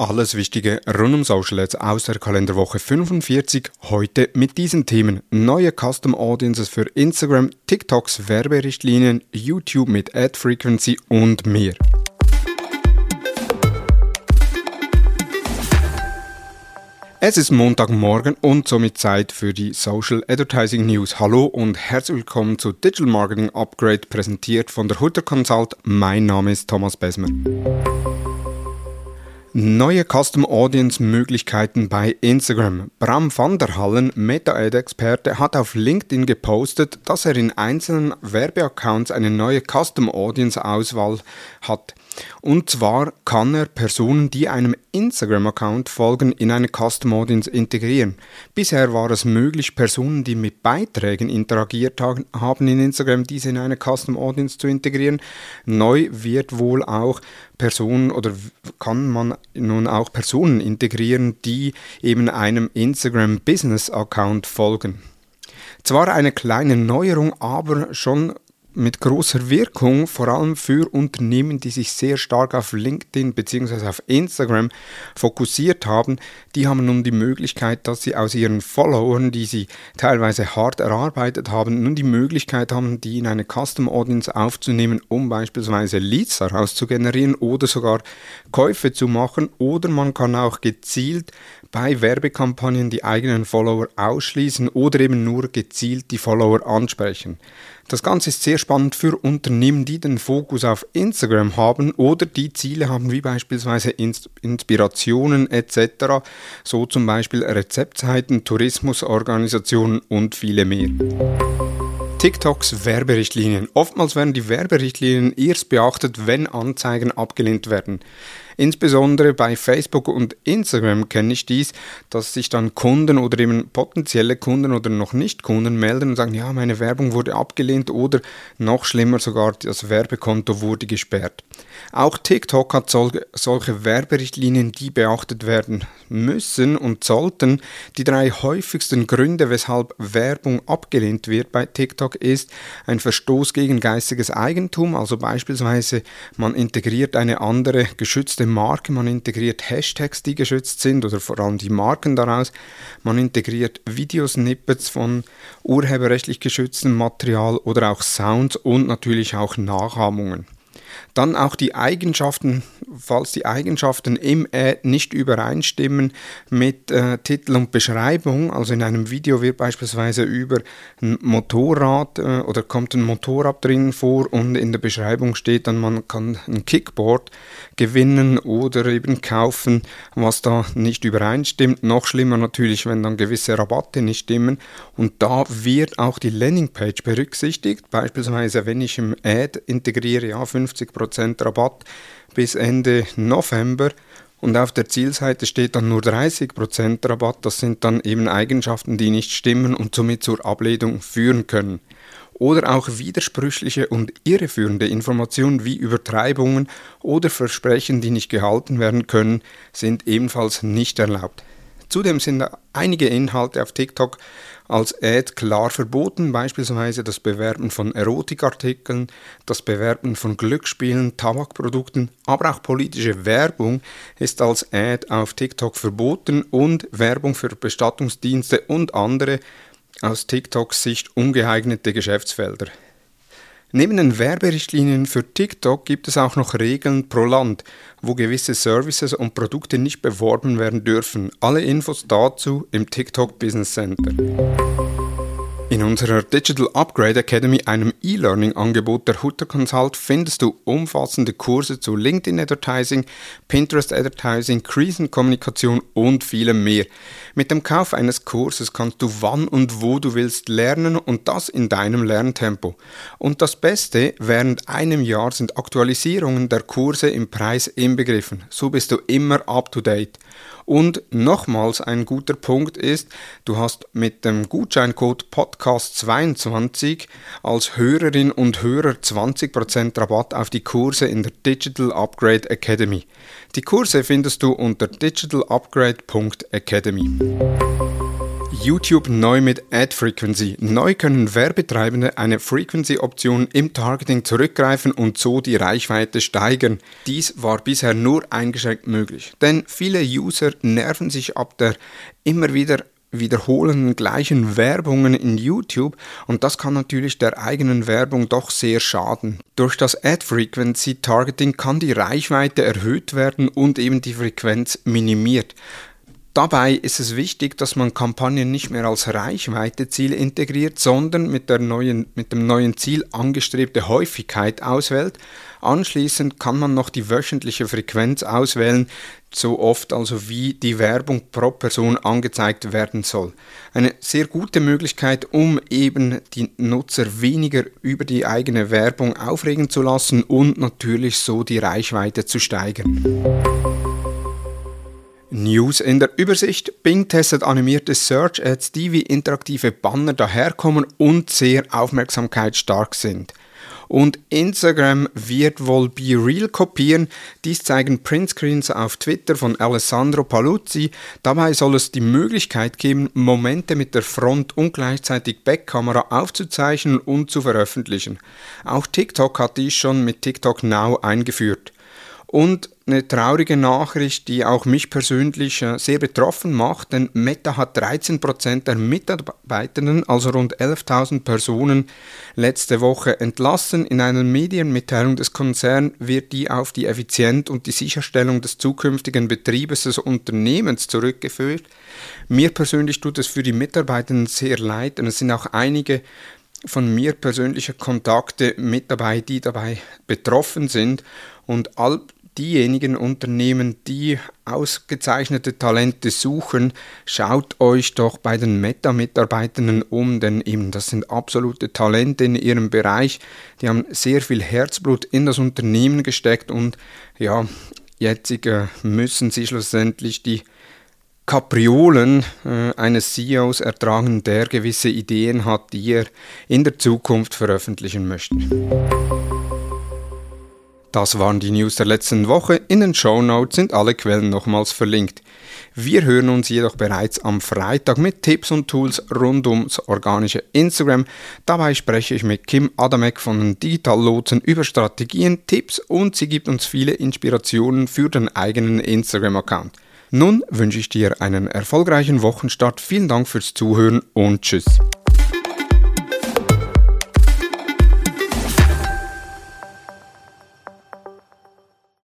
Alles Wichtige rund um Social aus der Kalenderwoche 45. Heute mit diesen Themen. Neue Custom Audiences für Instagram, TikToks Werberichtlinien, YouTube mit Ad Frequency und mehr. Es ist Montagmorgen und somit Zeit für die Social Advertising News. Hallo und herzlich willkommen zu Digital Marketing Upgrade, präsentiert von der Hutter Consult. Mein Name ist Thomas Besmer. Neue Custom Audience Möglichkeiten bei Instagram. Bram van der Hallen, Meta-Ad-Experte, hat auf LinkedIn gepostet, dass er in einzelnen Werbeaccounts eine neue Custom Audience Auswahl hat. Und zwar kann er Personen, die einem Instagram-Account folgen, in eine Custom Audience integrieren. Bisher war es möglich, Personen, die mit Beiträgen interagiert haben in Instagram, diese in eine Custom Audience zu integrieren. Neu wird wohl auch Personen oder kann man nun auch Personen integrieren, die eben einem Instagram Business Account folgen. Zwar eine kleine Neuerung, aber schon mit großer Wirkung, vor allem für Unternehmen, die sich sehr stark auf LinkedIn bzw. auf Instagram fokussiert haben. Die haben nun die Möglichkeit, dass sie aus ihren Followern, die sie teilweise hart erarbeitet haben, nun die Möglichkeit haben, die in eine Custom Audience aufzunehmen, um beispielsweise Leads daraus zu generieren oder sogar Käufe zu machen. Oder man kann auch gezielt bei Werbekampagnen die eigenen Follower ausschließen oder eben nur gezielt die Follower ansprechen. Das Ganze ist sehr spannend für Unternehmen, die den Fokus auf Instagram haben oder die Ziele haben, wie beispielsweise Inspirationen etc., so zum Beispiel Rezeptseiten, Tourismusorganisationen und viele mehr. TikToks Werberichtlinien. Oftmals werden die Werberichtlinien erst beachtet, wenn Anzeigen abgelehnt werden. Insbesondere bei Facebook und Instagram kenne ich dies, dass sich dann Kunden oder eben potenzielle Kunden oder noch nicht Kunden melden und sagen, ja, meine Werbung wurde abgelehnt oder noch schlimmer sogar das Werbekonto wurde gesperrt. Auch TikTok hat sol solche Werberichtlinien, die beachtet werden müssen und sollten. Die drei häufigsten Gründe, weshalb Werbung abgelehnt wird bei TikTok ist ein Verstoß gegen geistiges Eigentum, also beispielsweise man integriert eine andere geschützte Marke, man integriert Hashtags, die geschützt sind oder vor allem die Marken daraus, man integriert Videosnippets von urheberrechtlich geschütztem Material oder auch Sounds und natürlich auch Nachahmungen. Dann auch die Eigenschaften, falls die Eigenschaften im Ad nicht übereinstimmen mit äh, Titel und Beschreibung. Also in einem Video wird beispielsweise über ein Motorrad äh, oder kommt ein Motorrad drin vor und in der Beschreibung steht dann, man kann ein Kickboard gewinnen oder eben kaufen, was da nicht übereinstimmt. Noch schlimmer natürlich, wenn dann gewisse Rabatte nicht stimmen. Und da wird auch die Landingpage berücksichtigt. Beispielsweise, wenn ich im Ad integriere, ja, 50% 10% Rabatt bis Ende November und auf der Zielseite steht dann nur 30% Rabatt. Das sind dann eben Eigenschaften, die nicht stimmen und somit zur Ablehnung führen können. Oder auch widersprüchliche und irreführende Informationen wie Übertreibungen oder Versprechen, die nicht gehalten werden können, sind ebenfalls nicht erlaubt. Zudem sind einige Inhalte auf TikTok als Ad klar verboten, beispielsweise das Bewerben von Erotikartikeln, das Bewerben von Glücksspielen, Tabakprodukten, aber auch politische Werbung ist als Ad auf TikTok verboten und Werbung für Bestattungsdienste und andere aus TikToks Sicht ungeeignete Geschäftsfelder. Neben den Werberichtlinien für TikTok gibt es auch noch Regeln pro Land, wo gewisse Services und Produkte nicht beworben werden dürfen. Alle Infos dazu im TikTok Business Center. In unserer Digital Upgrade Academy, einem E-Learning-Angebot der Hutter Consult, findest du umfassende Kurse zu LinkedIn Advertising, Pinterest Advertising, Krisenkommunikation und vielem mehr. Mit dem Kauf eines Kurses kannst du wann und wo du willst lernen und das in deinem Lerntempo. Und das Beste, während einem Jahr sind Aktualisierungen der Kurse im Preis inbegriffen. So bist du immer up to date. Und nochmals ein guter Punkt ist, du hast mit dem Gutscheincode Podcast22 als Hörerin und Hörer 20% Rabatt auf die Kurse in der Digital Upgrade Academy. Die Kurse findest du unter digitalupgrade.academy. YouTube neu mit Ad Frequency. Neu können Werbetreibende eine Frequency-Option im Targeting zurückgreifen und so die Reichweite steigern. Dies war bisher nur eingeschränkt möglich, denn viele User nerven sich ab der immer wieder wiederholenden gleichen Werbungen in YouTube und das kann natürlich der eigenen Werbung doch sehr schaden. Durch das Ad Frequency Targeting kann die Reichweite erhöht werden und eben die Frequenz minimiert. Dabei ist es wichtig, dass man Kampagnen nicht mehr als Reichweiteziel integriert, sondern mit, der neuen, mit dem neuen Ziel angestrebte Häufigkeit auswählt. Anschließend kann man noch die wöchentliche Frequenz auswählen, so oft also wie die Werbung pro Person angezeigt werden soll. Eine sehr gute Möglichkeit, um eben die Nutzer weniger über die eigene Werbung aufregen zu lassen und natürlich so die Reichweite zu steigern. News in der Übersicht. Bing testet animierte Search Ads, die wie interaktive Banner daherkommen und sehr aufmerksamkeitsstark sind. Und Instagram wird wohl Be Real kopieren. Dies zeigen Printscreens auf Twitter von Alessandro Paluzzi. Dabei soll es die Möglichkeit geben, Momente mit der Front- und gleichzeitig Backkamera aufzuzeichnen und zu veröffentlichen. Auch TikTok hat dies schon mit TikTok Now eingeführt. Und eine traurige Nachricht, die auch mich persönlich äh, sehr betroffen macht, denn Meta hat 13% der Mitarbeitenden, also rund 11.000 Personen, letzte Woche entlassen. In einer Medienmitteilung des Konzerns wird die auf die Effizienz und die Sicherstellung des zukünftigen Betriebes des Unternehmens zurückgeführt. Mir persönlich tut es für die Mitarbeitenden sehr leid, denn es sind auch einige von mir persönliche Kontakte mit dabei, die dabei betroffen sind. Und all diejenigen Unternehmen, die ausgezeichnete Talente suchen, schaut euch doch bei den Meta-Mitarbeitenden um, denn eben das sind absolute Talente in ihrem Bereich. Die haben sehr viel Herzblut in das Unternehmen gesteckt und ja, jetzt äh, müssen sie schlussendlich die Kapriolen äh, eines CEOs ertragen, der gewisse Ideen hat, die er in der Zukunft veröffentlichen möchte. Das waren die News der letzten Woche. In den Show Notes sind alle Quellen nochmals verlinkt. Wir hören uns jedoch bereits am Freitag mit Tipps und Tools rund ums organische Instagram. Dabei spreche ich mit Kim Adamek von den Digital Lotsen über Strategien, Tipps und sie gibt uns viele Inspirationen für den eigenen Instagram-Account. Nun wünsche ich dir einen erfolgreichen Wochenstart. Vielen Dank fürs Zuhören und tschüss.